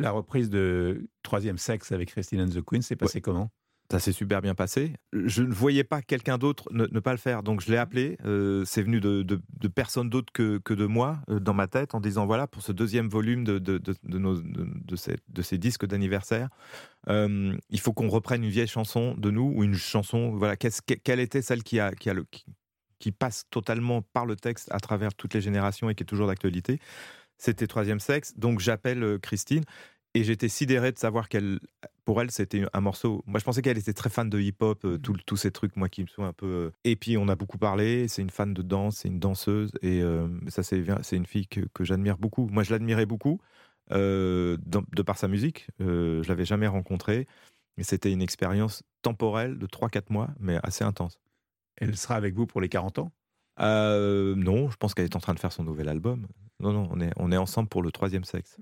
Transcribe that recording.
La reprise de Troisième Sexe avec Christine and the Queen, c'est passé comment? Ça s'est super bien passé. Je ne voyais pas quelqu'un d'autre ne, pas le faire, donc je l'ai appelé. Euh, c'est venu de, de, personne d'autre que, que, de moi euh, dans ma tête en disant voilà, pour ce deuxième volume de, de, nos, de, ces, de ces disques d'anniversaire, euh, il faut qu'on reprenne une vieille chanson de nous ou une chanson. Voilà, quelle était celle qui, a, qui, a le, qui passe totalement par le texte à travers toutes les générations et qui est toujours d'actualité? C'était Troisième Sexe. Donc j'appelle Christine et j'étais sidéré de savoir qu'elle, pour elle, c'était un morceau. Moi, je pensais qu'elle était très fan de hip-hop, euh, mmh. tous ces trucs, moi, qui me sont un peu. Euh, et puis, on a beaucoup parlé. C'est une fan de danse, c'est une danseuse, et euh, ça, c'est une fille que, que j'admire beaucoup. Moi, je l'admirais beaucoup de par sa musique. je l'avais jamais rencontrée, et c'était une expérience temporelle de 3-4 mois, mais assez intense. Elle sera avec vous pour les 40 ans? Non, je pense qu'elle est en train de faire son nouvel album. Non, non, on est, on est ensemble pour le troisième sexe.